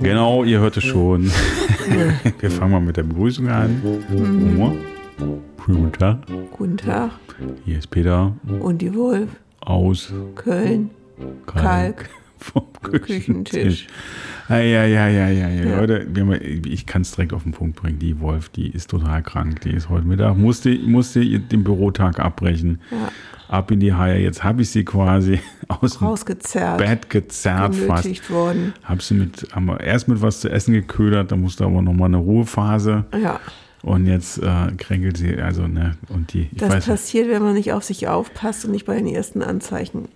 Genau, ihr hört es schon. Wir fangen mal mit der Begrüßung an. Mhm. Guten Tag. Guten Tag. Hier ist Peter Und die Wolf, aus Köln, Kalk, vom Küchentisch. Küchentisch. Ja, ja, ja, ja, ja. Ja. Leute, ich kann es direkt auf den Punkt bringen. Die Wolf, die ist total krank. Die ist heute Mittag, musste, musste den Bürotag abbrechen. Ja, Ab in die Haie. Jetzt habe ich sie quasi aus dem rausgezerrt, Bett gezerrt fast. worden. Hab sie mit, haben wir erst mit was zu essen geködert, da musste aber nochmal eine Ruhephase. Ja, Und jetzt äh, kränkelt sie, also, ne, und die, das weiß nicht. passiert, wenn man nicht auf sich aufpasst und nicht bei den ersten Anzeichen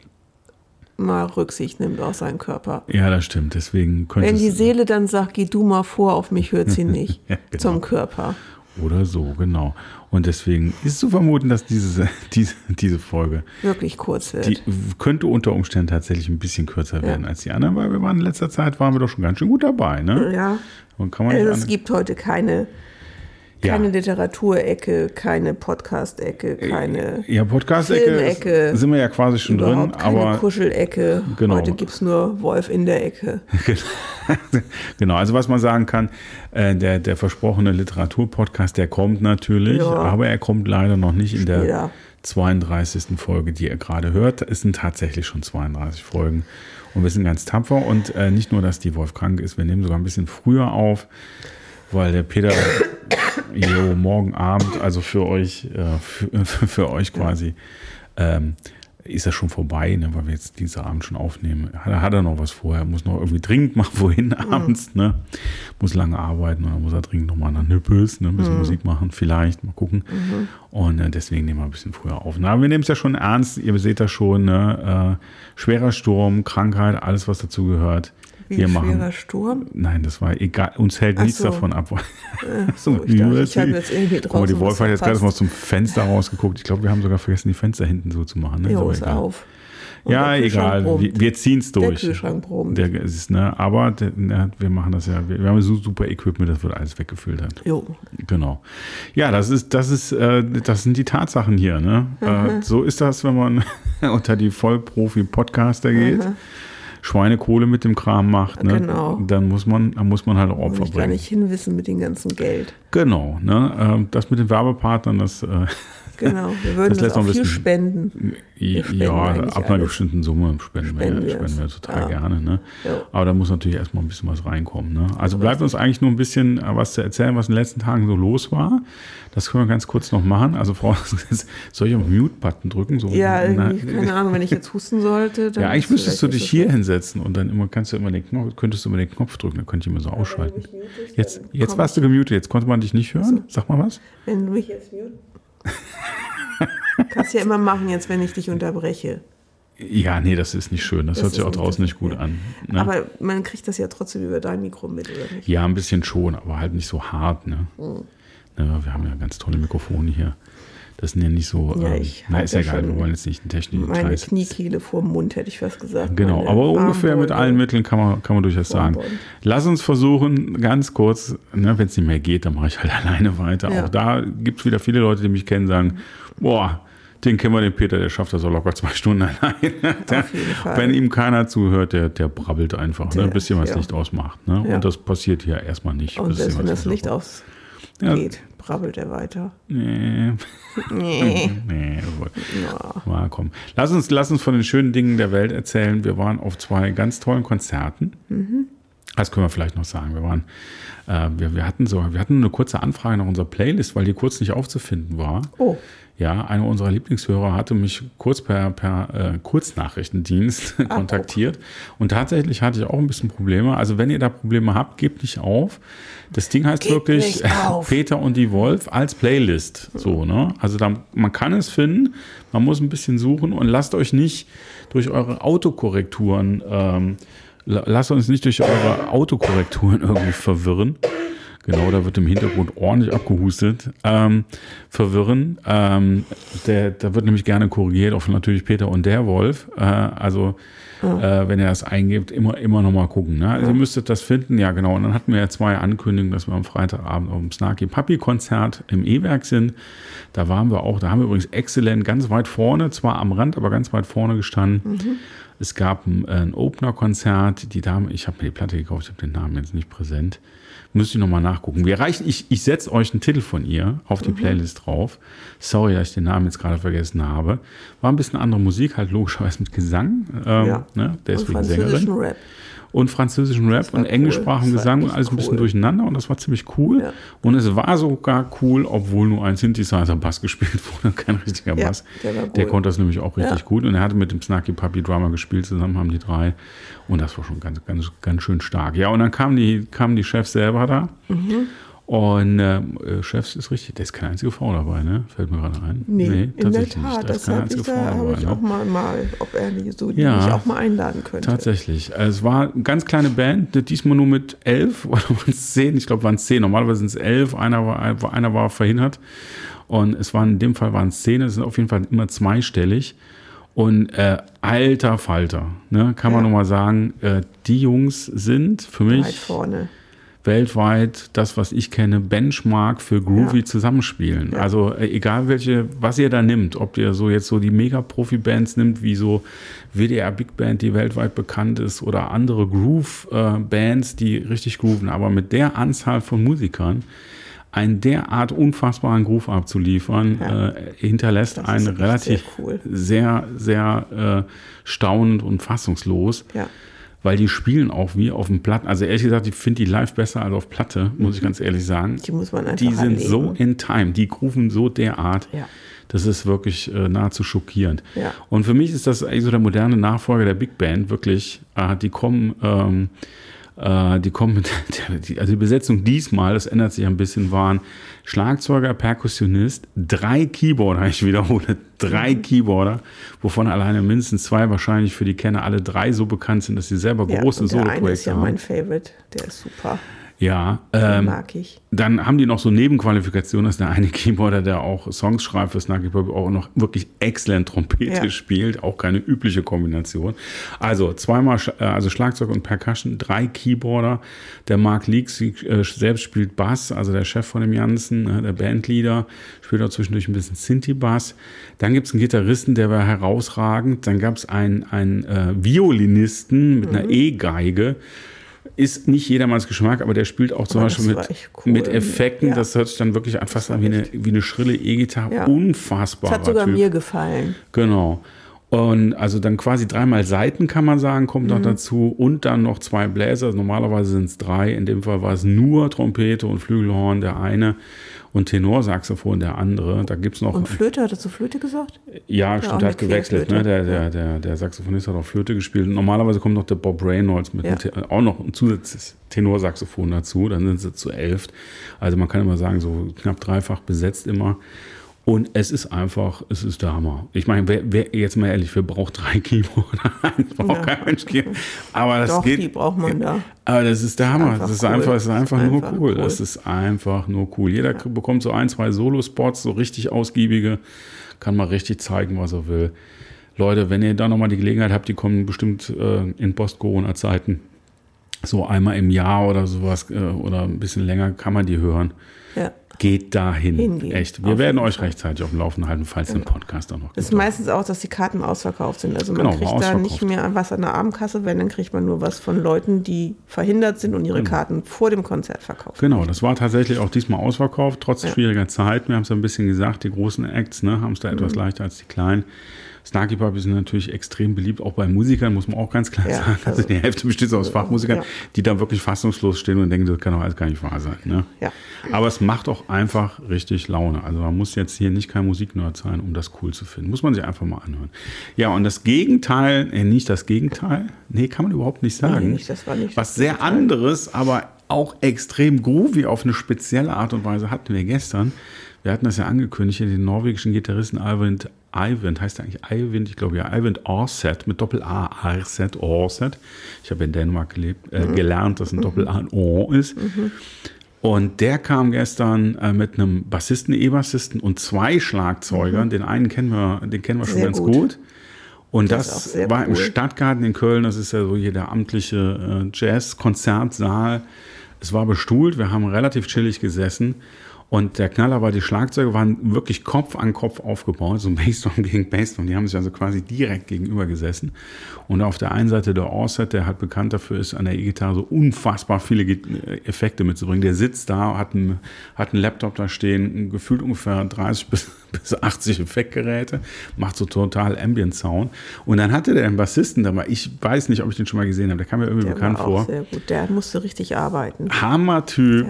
mal Rücksicht nimmt auf seinen Körper. Ja, das stimmt. Deswegen Wenn die Seele dann sagt, geh du mal vor, auf mich hört sie nicht. Ja, genau. Zum Körper. Oder so, genau. Und deswegen ist zu vermuten, dass diese, diese, diese Folge, Wirklich kurz wird. die könnte unter Umständen tatsächlich ein bisschen kürzer werden als die anderen, weil wir waren in letzter Zeit, waren wir doch schon ganz schön gut dabei, ne? ja, Und kann man also es gibt heute keine, Ja. keine Literaturecke, keine Podcast-Ecke, keine ja, Podcast-Ecke sind wir ja quasi schon drin, keine aber Kuschelecke. Genau. Heute gibt es nur Wolf in der Ecke. genau, also was man sagen kann, äh, der, der versprochene Literaturpodcast, der kommt natürlich, Ja. aber er kommt leider noch nicht in der Später. 32. Folge, die ihr gerade hört. Es sind tatsächlich schon 32 Folgen und wir sind ganz tapfer und äh, nicht nur, dass die Wolf krank ist, wir nehmen sogar ein bisschen früher auf, weil der Peter jo, morgen Abend, also für euch, äh, für, für euch quasi, ähm, ist das schon vorbei, ne, weil wir jetzt dieser Abend schon aufnehmen. Hat, er- hat er noch was vorher, muss noch irgendwie dringend mal wohin abends, ne? Muss lange arbeiten und dann muss er dringend noch mal nach Nippes, ne? Ein bisschen Musik machen, vielleicht, mal gucken. Und äh, deswegen nehmen wir ein bisschen früher auf. Na, wir nehmen es ja schon ernst, ihr seht das schon, ne? Äh, schwerer Sturm, Krankheit, alles, was dazu gehört. Wie wir machen. schwerer Sturm. Nein, das war egal. Uns hält Ach nichts so. davon ab. so, ich dachte, ich habe jetzt irgendwie mal, die draußen Wolf hat jetzt gerade mal zum Fenster rausgeguckt. Ich glaube, wir haben sogar vergessen, die Fenster hinten so zu machen. Ne? Jo, ist egal. auf. Und Ja, der Kühlschrank egal. Wir, wir ziehen es Der durch. Kühlschrank brummt. Der ist, ne, aber der, ne, wir machen das ja. Wir, wir haben so super Equipment, das wird alles weggefüllt. Hat. Jo, Genau. Ja, das ist, das ist, äh, das sind die Tatsachen hier. Ne? Mhm. Äh, so ist das, wenn man unter die Vollprofi-Podcaster geht. Schweinekohle mit dem Kram macht, ne? Genau. dann muss man, dann muss man halt auch muss Opfer ich gar bringen. nicht hinwissen mit dem ganzen Geld. Genau, ne? ähm, das mit den Werbepartnern, das, äh, Genau, wir würden Das das, auch ein viel bisschen- spenden. ja, spenden ab einer alles. bestimmten Summe spenden, wir, Spenden wir spenden wir total Ja. gerne. Ne? Ja. Aber da muss natürlich erstmal ein bisschen was reinkommen. Ne? Also bleibt uns eigentlich nur ein bisschen äh, was zu erzählen, was in den letzten Tagen so los war. Das können wir ganz kurz noch machen. Also Frau, soll ich auf den Mute-Button drücken? So, Ja, na- keine Ahnung, wenn ich jetzt husten sollte. Ja, eigentlich müsstest du dich hier hinsetzen und dann immer kannst du immer den Knopf, könntest du immer den Knopf drücken, dann könnte ich immer so ausschalten. mich mutest, Jetzt, jetzt warst du gemutet, jetzt konnte man dich nicht hören. Sag mal was. Wenn du mich jetzt mute. Kannst ja immer machen, jetzt, wenn ich dich unterbreche. Ja, nee, das ist nicht schön. Das, Das hört sich auch draußen nicht gut an. Ne? Aber man kriegt das ja trotzdem über dein Mikro mit, oder nicht? Ja, ein bisschen schon, aber halt nicht so hart. Ne? Hm. Ne, wir haben ja ganz tolle Mikrofone hier. Das sind ja nicht so. Ja, ähm, na, ist ja egal, wir wollen jetzt nicht einen technischen Meine Kreis. Kniekehle vor dem Mund, hätte ich fast gesagt. Genau, Meine aber ungefähr mit allen Mitteln kann man, kann man durchaus sagen. Lass uns versuchen, ganz kurz, ne, wenn es nicht mehr geht, dann mache ich halt alleine weiter. Ja. Auch da gibt es wieder viele Leute, die mich kennen, sagen, boah, den kennen wir, den Peter, der schafft das so locker zwei Stunden alleine. Der, wenn ihm keiner zuhört, der, der brabbelt einfach, ne, Der- bis jemand das ja. Licht ausmacht. Ne? Ja. Und das passiert hier erstmal nicht. Und selbst wenn das Licht ausmacht. ausgeht, brabbelt er weiter. Nee, Nee. nee. Ja. Mal komm. Lass uns, lass uns von den schönen Dingen der Welt erzählen. Wir waren auf zwei ganz tollen Konzerten. Das können wir vielleicht noch sagen. Wir waren, äh, wir, wir hatten so, wir hatten eine kurze Anfrage nach unserer Playlist, weil die kurz nicht aufzufinden war. Oh, Ja, einer unserer Lieblingshörer hatte mich kurz per, per äh, Kurznachrichtendienst kontaktiert. Und tatsächlich hatte ich auch ein bisschen Probleme. Also wenn ihr da Probleme habt, gebt nicht auf. Das Ding heißt Gebt wirklich. Peter und die Wolf als Playlist. So, ne? Also da, man kann es finden, man muss ein bisschen suchen und lasst euch nicht durch eure Autokorrekturen, ähm, lasst uns nicht durch eure Autokorrekturen irgendwie verwirren. Genau, da wird im Hintergrund ordentlich abgehustet. Ähm, verwirren. Ähm, der, da wird nämlich gerne korrigiert auf natürlich Peter und der Wolf. Äh, also äh, wenn ihr das eingebt, immer, immer nochmal gucken. Ne? Also ihr müsstet das finden. Ja, genau. Und dann hatten wir ja zwei Ankündigungen, dass wir am Freitagabend auf dem Snarky Puppy Konzert im E-Werk sind. Da waren wir auch, da haben wir übrigens exzellent ganz weit vorne, zwar am Rand, aber ganz weit vorne gestanden. Es gab ein, ein Opener-Konzert. Die Dame, ich habe mir die Platte gekauft, ich habe den Namen jetzt nicht präsent. Müsste ich nochmal nachgucken. Wir reichen, ich, ich setze euch einen Titel von ihr auf die Playlist drauf. Sorry, dass ich den Namen jetzt gerade vergessen habe. War ein bisschen andere Musik, halt logischerweise mit Gesang. Ähm, Ja. ne? Deswegen Sängerin Rap. Und französischen Rap und englischsprachigen cool. War Gesang und alles ein bisschen cool. durcheinander und das war ziemlich cool. Ja. Und es war sogar cool, obwohl nur ein Synthesizer-Bass gespielt wurde, kein richtiger Ja, Bass. der Der cool. konnte das nämlich auch richtig Ja. gut und er hatte mit dem Snarky Puppy Drummer gespielt, zusammen haben die drei und das war schon ganz, ganz, ganz schön stark. Ja, und dann kamen die, kamen die Chefs selber da. Mhm. Und ähm, äh, Chefs ist richtig, da ist keine einzige Frau dabei, ne? Fällt mir gerade ein. Nee, in der tatsächlich nicht. Tat. Da ist keine einzige ich, Frau da dabei. ich ne? auch mal, mal, ob er die so die Ja. mich auch mal einladen könnte. Tatsächlich. Also Es war eine ganz kleine Band, diesmal nur mit elf oder waren es zehn? Ich glaube, waren es zehn. Normalerweise sind es elf, einer war, einer war verhindert. Und es waren in dem Fall waren es zehn, es sind auf jeden Fall immer zweistellig. Und äh, alter Falter, ne, kann man Ja. nur mal sagen, äh, die Jungs sind für Weit mich vorne. Weltweit das, was ich kenne, Benchmark für Groovy Ja. Zusammenspielen. Ja. Also äh, egal welche, was ihr da nimmt, ob ihr so jetzt so die Mega-Profi-Bands nimmt, wie so WDR Big Band, die weltweit bekannt ist, oder andere Groove-Bands, die richtig grooven, aber mit der Anzahl von Musikern einen derart unfassbaren Groove abzuliefern, Ja. äh, hinterlässt Das einen relativ sehr cool. sehr, sehr äh, staunend und fassungslos Ja. Weil die spielen auch wie auf dem Platten. Also ehrlich gesagt, ich finde die live besser als auf Platte, muss ich ganz ehrlich sagen. Die muss man einfach Die sind erleben. so in time, die grooven so derart. Ja. Das ist wirklich äh, nahezu schockierend. Ja. Und für mich ist das eigentlich so der moderne Nachfolger der Big Band, wirklich. Äh, die kommen, ähm, äh, die kommen mit, die, also die Besetzung diesmal, das ändert sich ein bisschen, waren Schlagzeuger, Perkussionist, drei Keyboarder, ich wiederhole, drei Mhm. Keyboarder, wovon alleine mindestens zwei wahrscheinlich für die Kenner alle drei so bekannt sind, dass sie selber Ja, große und der eine ist Solo-Projekte ja haben. mein Favorite. Der ist super. Ja, ähm, mag ich. dann haben die noch so Nebenqualifikationen, dass der eine Keyboarder, der auch Songs schreibt für Snarky Puppy, auch noch wirklich exzellent Trompete Ja. spielt, auch keine übliche Kombination. Also zweimal, äh, also Schlagzeug und Percussion, drei Keyboarder. Der Mark Leaks äh, selbst spielt Bass, also der Chef von dem Jansen, äh, der Bandleader, spielt auch zwischendurch ein bisschen Synthi-Bass. Dann gibt es einen Gitarristen, der war herausragend. Dann gab es einen, einen äh, Violinisten mit Mhm. einer E-Geige. Ist nicht jedermanns Geschmack, aber der spielt auch zum Aber Beispiel mit, cool. mit Effekten. Ja. Das hört sich dann wirklich an fast an wie eine, wie eine schrille E-Gitarre. Ja. Unfassbar. Das hat sogar mir gefallen. Genau. Und also dann quasi dreimal Seiten, kann man sagen, kommt Mhm. noch dazu. Und dann noch zwei Bläser. Normalerweise sind es drei. In dem Fall war es nur Trompete und Flügelhorn, der eine. Und Tenorsaxophon, der andere. Da gibt es noch. Und Flöte, hattest du Flöte gesagt? Ja, auch stimmt, der hat gewechselt. Ne? Der, der, der, der Saxophonist hat auch Flöte gespielt. Normalerweise kommt noch der Bob Reynolds mit Ja. auch noch ein zusätzliches Tenorsaxophon dazu. Dann sind sie zu elf. Also man kann immer sagen, so knapp dreifach besetzt immer. Und es ist einfach, es ist der Hammer. Ich meine, wer, wer, jetzt mal ehrlich, wer braucht drei Keyboarder? Eins braucht Ja. kein Mensch. Aber das Doch, geht. die braucht man da. Aber das ist der Hammer. das ist cool. einfach, es ist einfach Das ist nur einfach cool. cool. Es ist einfach nur cool. Jeder bekommt so ein, zwei Solo-Spots, so richtig ausgiebige, kann mal richtig zeigen, was er will. Leute, wenn ihr da nochmal die Gelegenheit habt, die kommen bestimmt äh, in Post-Corona-Zeiten. So einmal im Jahr oder sowas äh, oder ein bisschen länger kann man die hören. Ja. Geht dahin. Hingehen, Echt. Wir auf werden euch rechtzeitig auf dem Laufenden halten, falls den Podcast auch noch Das ist meistens auch, dass die Karten ausverkauft sind. Also man Genau, kriegt da nicht mehr was an der Abendkasse, wenn, dann kriegt man nur was von Leuten, die verhindert sind und ihre Karten vor dem Konzert verkaufen. Genau, das war tatsächlich auch diesmal ausverkauft, trotz schwieriger Zeit. Wir haben es ja ein bisschen gesagt, die großen Acts ne, haben es da Mhm. etwas leichter als die kleinen. Snarky Puppy sind natürlich extrem beliebt, auch bei Musikern, muss man auch ganz klar Ja, sagen. Also also- die Hälfte besteht aus Fachmusikern, Ja. die da wirklich fassungslos stehen und denken, das kann doch alles gar nicht wahr sein. Ne? Ja. Aber es macht auch einfach richtig Laune. Also man muss jetzt hier nicht kein Musiknerd sein, um das cool zu finden. Muss man sich einfach mal anhören. Ja, und das Gegenteil, äh, nicht das Gegenteil, nee, kann man überhaupt nicht sagen. Nee, nicht, das war nicht Was sehr anderes, aber auch extrem groovy auf eine spezielle Art und Weise hatten wir gestern. Wir hatten das ja angekündigt, hier den norwegischen Gitarristen Eivind, Eivind, heißt er eigentlich Eivind? Ich glaube ja, Eivind Aarset mit Doppel-A, Aarset, Aarset. Ich habe in Dänemark gelebt, äh, gelernt, dass ein Doppel-A ein O ist. Und der kam gestern äh, mit einem Bassisten, E-Bassisten und zwei Schlagzeugern. Den einen kennen wir, den kennen wir schon Mhm. Sehr ganz gut. gut. Und Das das, war im cool. Stadtgarten in Köln. Das ist ja so hier der amtliche äh, Jazz-Konzertsaal. Es war bestuhlt. Wir haben relativ chillig gesessen. Und der Knaller war, die Schlagzeuge waren wirklich Kopf an Kopf aufgebaut, so Bassdrum gegen Bassdrum. Die haben sich also quasi direkt gegenüber gesessen. Und auf der einen Seite der Orset, der halt bekannt dafür ist, an der E-Gitarre so unfassbar viele Ge- Effekte mitzubringen. Der sitzt da, hat einen, hat einen Laptop da stehen, gefühlt ungefähr 30 bis, bis 80 Effektgeräte, macht so total Ambient Sound. Und dann hatte der einen Bassisten dabei. Ich weiß nicht, ob ich den schon mal gesehen habe. Der kam mir irgendwie Der bekannt war vor. auch sehr gut. Der musste richtig arbeiten. Hammer-Typ,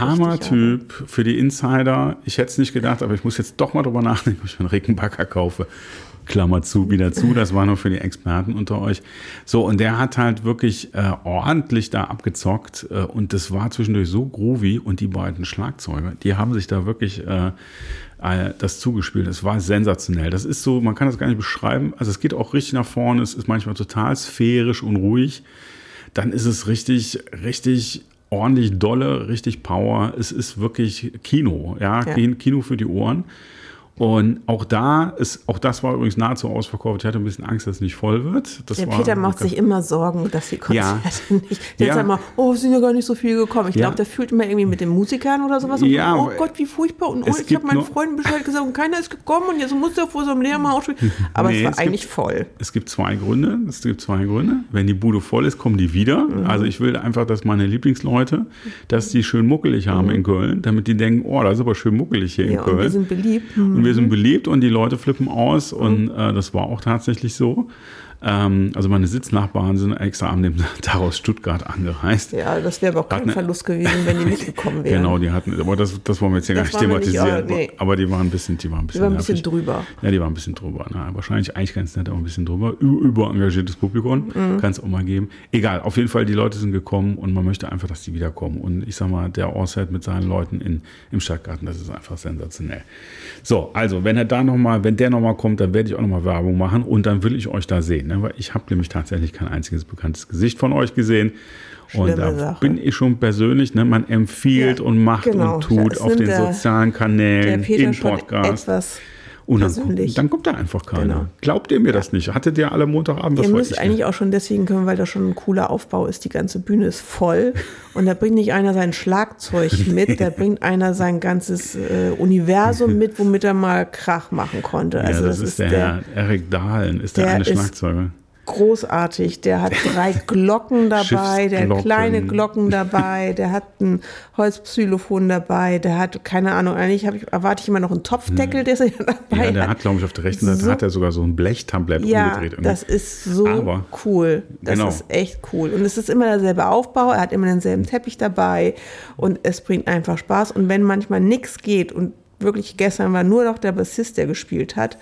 Hammer-Typ für die Insider. Ich hätte es nicht gedacht, aber ich muss jetzt doch mal drüber nachdenken, ob ich einen Rickenbacker kaufe. Klammer zu, wieder zu. Das war nur für die Experten unter euch. So, und der hat halt wirklich äh, ordentlich da abgezockt. Äh, und das war zwischendurch so groovy. Und die beiden Schlagzeuger, die haben sich da wirklich äh, das zugespielt. Es war sensationell. Das ist so, man kann das gar nicht beschreiben. Also es geht auch richtig nach vorne. Es ist manchmal total sphärisch und ruhig dann ist es richtig, richtig ordentlich dolle, richtig Power. Es ist wirklich Kino, ja, Ja. Kino für die Ohren. Und auch da ist, auch das war übrigens nahezu ausverkauft. Ich hatte ein bisschen Angst, dass es nicht voll wird. Das Der Peter macht sich immer Sorgen, dass die Konzerte Ja. nicht. Der Ja. sagt immer, oh, es sind ja gar nicht so viele gekommen. Ich Ja. glaube, der fühlt immer irgendwie mit den Musikern oder sowas. Ja, und, oh Gott, wie furchtbar. Und oh, ich gibt habe meinen Freunden Bescheid gesagt und keiner ist gekommen und jetzt muss er vor so einem leeren Haus spielen. Aber Nee, es war es gibt- eigentlich voll. Es gibt zwei Gründe. Es gibt zwei Gründe. Wenn die Bude voll ist, kommen die wieder. Mhm. Also ich will einfach, dass meine Lieblingsleute, dass die schön muckelig haben in Köln, damit die denken, oh, das ist aber schön muckelig hier in Mhm. Ja, Köln. und wir sind beliebt. Hm. Wir sind beliebt und die Leute flippen aus und äh, das war auch tatsächlich so. Ähm, also meine Sitznachbarn sind extra am dem Tag aus Stuttgart angereist. Ja, das wäre aber auch kein ne- Verlust gewesen, wenn die nicht gekommen wären. Genau, die hatten, aber das, das wollen wir jetzt hier gar nicht wir nicht, thematisieren. aber nee. Aber die waren ein bisschen, die waren ein Die bisschen, war ein bisschen drüber. Ja, die waren ein bisschen drüber. Na, wahrscheinlich eigentlich ganz nett, aber ein bisschen drüber. Überengagiertes Publikum. Mhm. Kann es auch mal geben. Egal, auf jeden Fall, die Leute sind gekommen und man möchte einfach, dass die wiederkommen. Und ich sag mal, der Orset mit seinen Leuten in, im Stadtgarten, das ist einfach sensationell. So, also, wenn er da nochmal, wenn der nochmal kommt, dann werde ich auch nochmal Werbung machen und dann will ich euch da sehen. Weil ich habe nämlich tatsächlich kein einziges bekanntes Gesicht von euch gesehen. Und Schlimme da Sache. bin ich schon persönlich, ne? man empfiehlt Ja, und macht genau. und tut auf den der- sozialen Kanälen, schon Podcasts. etwas Und dann, persönlich. dann kommt da einfach keiner. Genau. Glaubt ihr mir das nicht? Hattet ihr alle Montagabend? Das Ihr müsst ich eigentlich auch schon deswegen können, weil da schon ein cooler Aufbau ist. Die ganze Bühne ist voll und da bringt nicht einer sein Schlagzeug mit, da bringt einer sein ganzes äh, Universum mit, womit er mal Krach machen konnte. Ja, Also das, ist der, Herr Eric Dahlen, ist der, der eine ist Schlagzeuger. Großartig. Der hat drei Glocken dabei, der hat kleine Glocken dabei, der hat ein Holzxylophon dabei, der hat, keine Ahnung, eigentlich ich, erwarte ich immer noch einen Topfdeckel, der ist ja dabei Ja, der hat. hat, glaube ich, auf der rechten Seite So- hat er sogar so ein Blechtablett Ja, umgedreht. irgendwie. das ist so Aber- cool. Das Genau. ist echt cool. Und es ist immer derselbe Aufbau. Er hat immer denselben Teppich dabei und es bringt einfach Spaß. Und wenn manchmal nichts geht und wirklich gestern war nur noch der Bassist, der gespielt hat.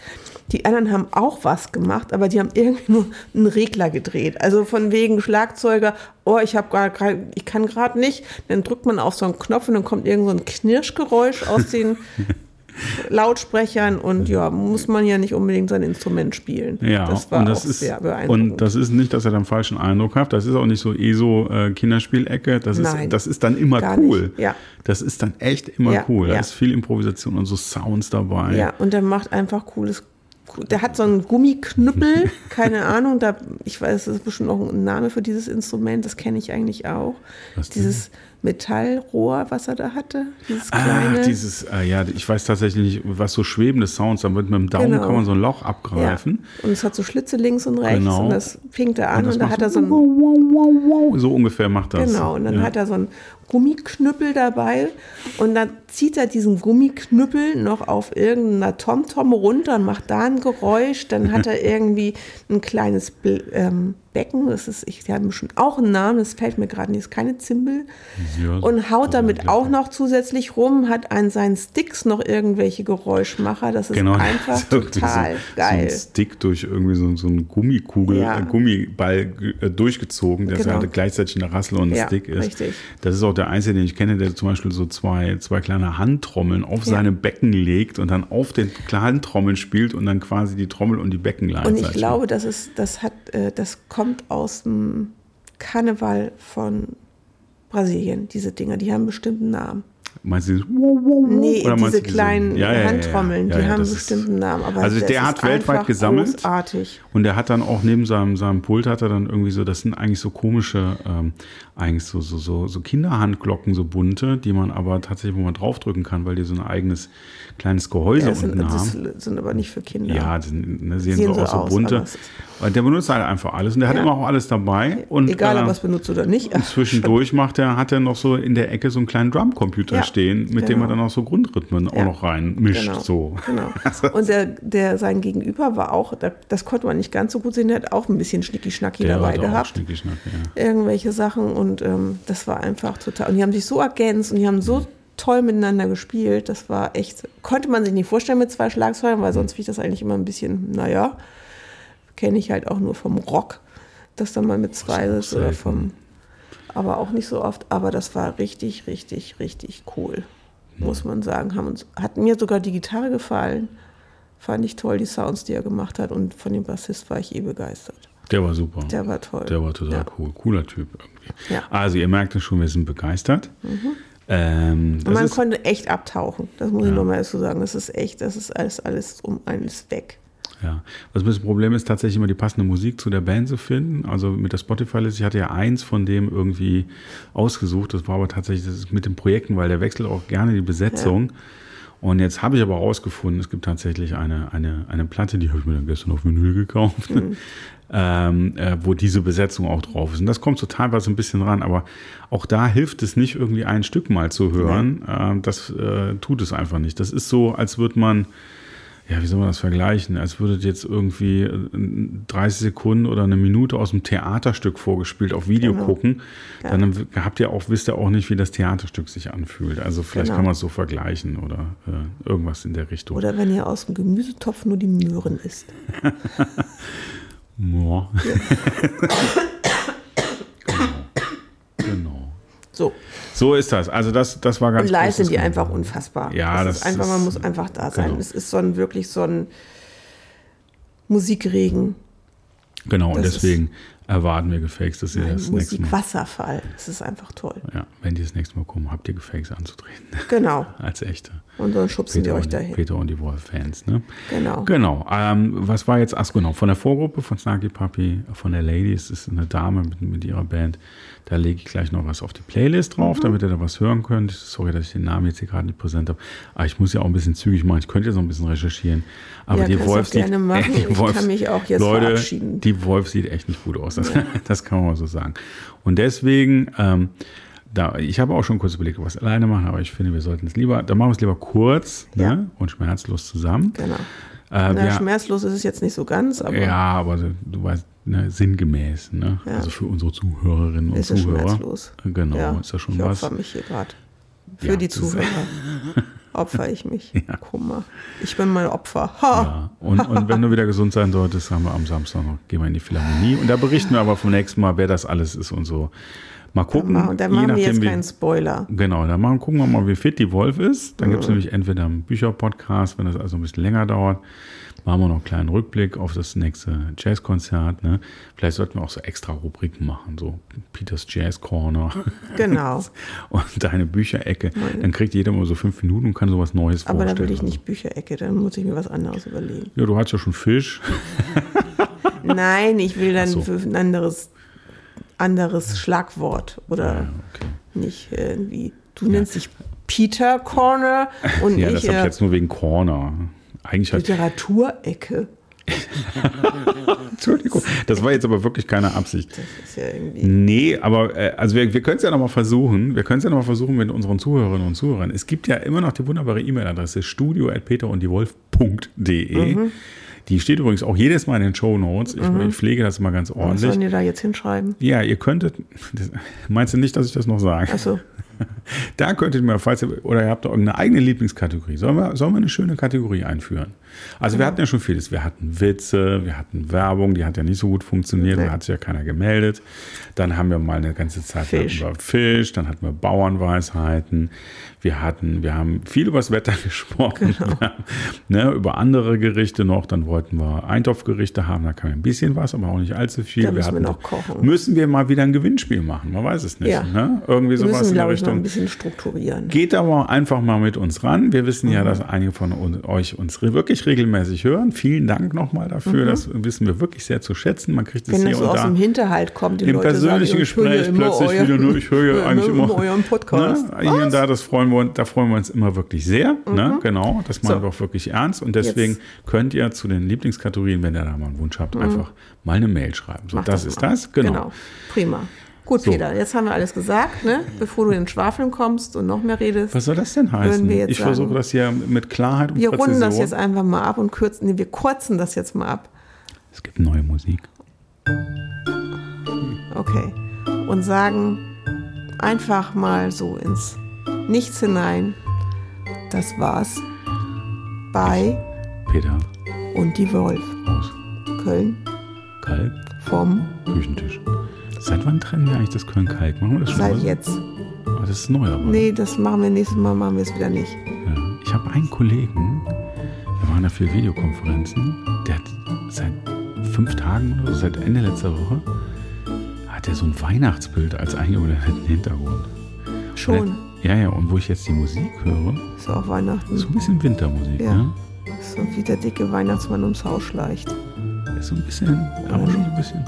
Die anderen haben auch was gemacht, aber die haben irgendwie nur einen Regler gedreht. Also von wegen Schlagzeuger, oh, ich habe gerade, ich kann gerade nicht. Dann drückt man auf so einen Knopf und dann kommt irgend so ein Knirschgeräusch aus den Lautsprechern und ja, muss man ja nicht unbedingt sein Instrument spielen. Ja, das war und das auch ist, sehr beeindruckend. Und das ist nicht, dass er dann falschen Eindruck hat. Das ist auch nicht so ESO äh, Kinderspielecke. Das ist, Nein, das ist dann immer cool. nicht. Ja. Das ist dann echt immer Ja, cool. Da ja. ist viel Improvisation und so Sounds dabei. Ja, und der macht einfach cooles. Der hat so einen Gummiknüppel, keine Ahnung, da, ich weiß, das ist bestimmt noch ein Name für dieses Instrument, das kenne ich eigentlich auch. Was dieses Metallrohr, was er da hatte, dieses Ah, kleine. dieses, äh, ja, ich weiß tatsächlich nicht, was so schwebende Sounds, dann wird mit dem Daumen Genau. kann man so ein Loch ja. abgreifen. Und es hat so Schlitze links und rechts Genau. und das pinkt er an das und, da hat er so ein. So ungefähr macht das. Genau, und dann ja. hat er so einen Gummiknüppel dabei und dann zieht er diesen Gummiknüppel noch auf irgendeiner TomTom runter und macht da ein Geräusch. Dann hat er irgendwie ein kleines ähm, Becken, das ist, ich die haben bestimmt auch einen Namen, das fällt mir gerade nicht, ist keine Zimbel. Ja, Und haut damit auch noch zusätzlich rum, hat an seinen Sticks noch irgendwelche Geräuschmacher. Das ist Genau, einfach so total so, geil. So ein Stick durch irgendwie so, so einen Gummikugel, Ja. äh, Gummiball äh, durchgezogen, der Genau. halt gleichzeitig eine Rassel und ein Ja, Stick ist. richtig. Das ist auch der einzige, den ich kenne, der zum Beispiel so zwei, zwei kleine Handtrommeln auf seine Becken legt und dann auf den kleinen Trommeln spielt und dann quasi die Trommel und die Becken Und gleichzeitig. ich glaube, das ist, das hat, äh, das kommt aus dem Karneval von Brasilien, diese Dinger, die haben bestimmten Namen. Meinst du, wow, wow, Nee, oder diese kleinen ja, ja, Handtrommeln, ja, die haben das bestimmten Namen. Aber Also das der hat weltweit gesammelt. Großartig. Und der hat dann auch neben seinem, seinem Pult hat er dann irgendwie so, das sind eigentlich so komische, ähm, eigentlich so, so, so, so Kinderhandglocken, so bunte, die man aber tatsächlich, wo man draufdrücken kann, weil die so ein eigenes kleines Gehäuse Ja, das, sind, unten das haben. sind aber nicht für Kinder. Ja, die sind, ne, sehen, Sehen so so aus, so bunte. Und der benutzt halt einfach alles und der hat immer auch alles dabei. Und, Egal, ob äh, er es benutzt oder nicht. und zwischendurch macht er, hat er noch so in der Ecke so einen kleinen Drumcomputer Ja, stehen, mit dem genau. er dann auch so Grundrhythmen auch Ja. noch rein mischt. Genau, So. genau. Und der, der sein Gegenüber war auch, da- das konnte man nicht ganz so gut sehen, der hat auch ein bisschen Schnicki-Schnacki dabei auch gehabt. Ja. Irgendwelche Sachen und ähm, das war einfach total. Und die haben sich so ergänzt und die haben so toll miteinander gespielt. Das war echt, konnte man sich nicht vorstellen mit zwei Schlagzeugen, weil sonst finde ich das eigentlich immer ein bisschen, naja, kenne ich halt auch nur vom Rock, dass da mal mit zwei auch ist oder vom, aber auch nicht so oft. Aber das war richtig, richtig, richtig cool, muss man sagen. Haben uns, hat mir sogar die Gitarre gefallen. Fand ich toll, die Sounds, die er gemacht hat. Und von dem Bassist war ich eh begeistert. Der war super. Der war toll. Der war total Ja. cool. Cooler Typ irgendwie. Ja. Mhm. Also ihr merkt es schon, wir sind begeistert. Ähm, Und das man konnte echt abtauchen. Das muss ich nochmal dazu sagen. Das ist echt, das ist alles, alles um alles weg. Ja. Was bisschen Problem ist, tatsächlich immer die passende Musik zu der Band zu finden. Also mit der Spotify-Liste, ich hatte ja eins von dem irgendwie ausgesucht. Das war aber tatsächlich das mit den Projekten, weil der wechselt auch gerne die Besetzung. Und jetzt habe ich aber rausgefunden, es gibt tatsächlich eine, eine, eine Platte, die habe ich mir dann gestern auf Vinyl gekauft, Mhm. ähm, äh, wo diese Besetzung auch drauf ist. Und das kommt so teilweise ein bisschen ran, aber auch da hilft es nicht, irgendwie ein Stück mal zu hören. Ähm, das äh, tut es einfach nicht. Das ist so, als würde man, ja, wie soll man das vergleichen? Als würdet jetzt irgendwie äh, 30 Sekunden oder eine Minute aus dem Theaterstück vorgespielt auf Video Genau. gucken. Ja. Dann habt ihr auch, wisst ihr auch nicht, wie das Theaterstück sich anfühlt. Also vielleicht Genau. kann man es so vergleichen oder äh, irgendwas in der Richtung. Oder wenn ihr aus dem Gemüsetopf nur die Möhren isst. Ja. genau. genau. So. So ist das. Also das, das war ganz Und live sind die Gelingen. einfach unfassbar. Ja, das, das ist einfach, man ist- muss einfach da sein. genau. Es ist so ein wirklich so ein Musikregen, Genau, und das deswegen erwarten wir Gefakes, dass ihr das nächste Mal, Musikwasserfall. Es ist einfach toll. ja, wenn die das nächste Mal kommen, habt ihr Gefakes anzutreten. Genau. Als echte. Und dann schubsen wir euch und, die- dahin. Peter und die Wolf-Fans, ne? Genau. Genau. Ähm, was war jetzt, ach genau, von der Vorgruppe von Snarky Puppy, von der Ladies, das ist eine Dame mit, mit ihrer Band. Da lege ich gleich noch was auf die Playlist drauf, Mhm. damit ihr da was hören könnt. Sorry, dass ich den Namen jetzt hier gerade nicht präsent habe. Aber ich muss ja auch ein bisschen zügig machen. Ich könnte jetzt noch ein bisschen recherchieren. Aber Ja, die Wolf gerne machen. Ich kann mich auch jetzt Leute, verabschieden. die Wolf sieht echt nicht gut aus. Das, das kann man mal so sagen. Und deswegen, ähm, da, ich habe auch schon kurz überlegt, ob wir es alleine machen, aber ich finde, wir sollten es lieber, da machen wir es lieber kurz Ja. ne, und schmerzlos zusammen. Genau. Äh, Na, wir- schmerzlos ist es jetzt nicht so ganz, aber ja, aber du weißt, ne, sinngemäß, ne? Ja. Also für unsere Zuhörerinnen und ist Zuhörer. schmerzlos. Genau, Ja, ist das schon ich was? opfer mich hier gerade. Für Ja, die ist- Zuhörer opfer ich mich. Guck mal. Ich bin mein Opfer. Ha! Ja. Und, und wenn du wieder gesund sein solltest, haben wir am Samstag noch, gehen wir in die Philharmonie. Und da berichten wir aber vom nächsten Mal, wer das alles ist und so. Mal gucken. Und da je machen wir jetzt nachdem, keinen Spoiler. Genau, dann machen, gucken wir mal, wie fit die Wolf ist. Dann gibt es nämlich entweder einen Bücherpodcast, wenn das also ein bisschen länger dauert. Machen wir noch einen kleinen Rückblick auf das nächste Jazzkonzert. Ne? Vielleicht sollten wir auch so extra Rubriken machen, so Peters Jazz Corner Genau. und deine Bücherecke. Dann kriegt jeder mal so fünf Minuten und kann sowas Neues Aber da vorstellen. will ich nicht Bücherecke, dann muss ich mir was anderes überlegen. Ja, du hast ja schon Fisch. Nein, ich will dann so. für ein anderes, anderes Schlagwort oder Ja, okay. nicht irgendwie. Du nennst dich Peter Corner und Ja, das ich habe ich äh, jetzt nur wegen Corner. Eigentlich Literaturecke. Entschuldigung, das war jetzt aber wirklich keine Absicht. Das ist ja irgendwie. Nee, aber äh, also wir, wir können es ja nochmal versuchen. Wir können es ja nochmal versuchen mit unseren Zuhörerinnen und Zuhörern. Es gibt ja immer noch die wunderbare E-Mail-Adresse studio.peterunddiewolf.de. Mhm. Die steht übrigens auch jedes Mal in den Show Notes. Ich, ich pflege das immer ganz Was ordentlich. sollen die da jetzt hinschreiben? Ja, ihr könntet. Das, meinst du nicht, dass ich das noch sage? Achso, da könntet ihr mal, falls ihr, oder ihr habt doch irgendeine eigene Lieblingskategorie, sollen wir, sollen wir eine schöne Kategorie einführen? Also wir hatten ja schon vieles. Wir hatten Witze, wir hatten Werbung, die hat ja nicht so gut funktioniert, Nee. da hat sich ja keiner gemeldet. Dann haben wir mal eine ganze Zeit Fisch. über Fisch, dann hatten wir Bauernweisheiten. Wir hatten, wir haben viel über das Wetter gesprochen, Genau. wir haben, ne, über andere Gerichte noch. Dann wollten wir Eintopfgerichte haben, da kam ein bisschen was, aber auch nicht allzu viel. Da müssen wir hatten- noch kochen. Müssen wir mal wieder ein Gewinnspiel machen? Man weiß es nicht. Ja. Ne? Irgendwie Wir sowas müssen, in der Richtung. Bisschen strukturieren. Geht aber einfach mal mit uns ran. Wir wissen Mhm. ja, dass einige von euch uns wirklich regelmäßig hören. Vielen Dank nochmal dafür. Das wissen wir wirklich sehr zu schätzen. Man kriegt es Mhm. Hier das so und aus dem Hinterhalt kommt, die Im Leute persönlichen sagen, Gespräch immer plötzlich euer- wieder nur, ich höre ja eigentlich immer, euren Podcast. Ne? Hier und da, das freuen wir, uns- da freuen wir uns immer wirklich sehr. Ne? Genau, das meinen Mhm. So. wir auch wirklich ernst. Und deswegen Jetzt. Mhm. könnt ihr zu den Lieblingskategorien, wenn ihr da mal einen Wunsch habt, einfach mal eine Mail schreiben. So, Mach das, ist mal. das. Genau. Prima. Gut, So. Peter, jetzt haben wir alles gesagt, ne? Bevor du in den Schwafeln kommst und noch mehr redest. Was soll das denn heißen? wir jetzt Ich versuche das hier mit Klarheit und wir Präzision. runden das jetzt einfach mal ab und kürzen, nee, wir kurzen das jetzt mal ab. es gibt neue Musik. Okay. Und sagen einfach mal so ins Nichts hinein. Das war's bei Peter und die Wolf. aus Köln Kalk, vom Küchentisch. Seit wann trennen wir eigentlich das Köln-Kalk? Machen wir das schon seit mal? jetzt. Aber das ist neu, aber. Nee, das machen wir nächstes Mal, machen wir es wieder nicht. Ja. Ich habe einen Kollegen, wir waren da für Videokonferenzen, der hat seit fünf Tagen oder so, seit Ende letzter Woche, hat er so ein Weihnachtsbild als eingeblendet Hintergrund. Schon. Ja, ja, und wo ich jetzt die Musik höre, Ist auch Weihnachten. so ein bisschen Wintermusik, Ja. ne? So wie der dicke Weihnachtsmann ums Haus schleicht. Ist so ein bisschen, aber schon ein bisschen,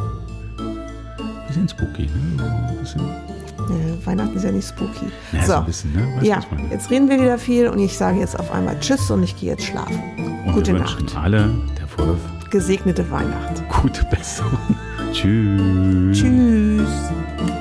bisschen spooky, ne? Bisschen, Äh, Weihnachten ist ja nicht spooky. na, so. so, bisschen, ne? Ja, jetzt reden wir wieder viel und ich sage jetzt auf einmal Tschüss und ich gehe jetzt schlafen. Und Gute wir wünschen Nacht. alle, der Wolf, Gesegnete Weihnacht. gute Besserung. Tschüss. Tschüss.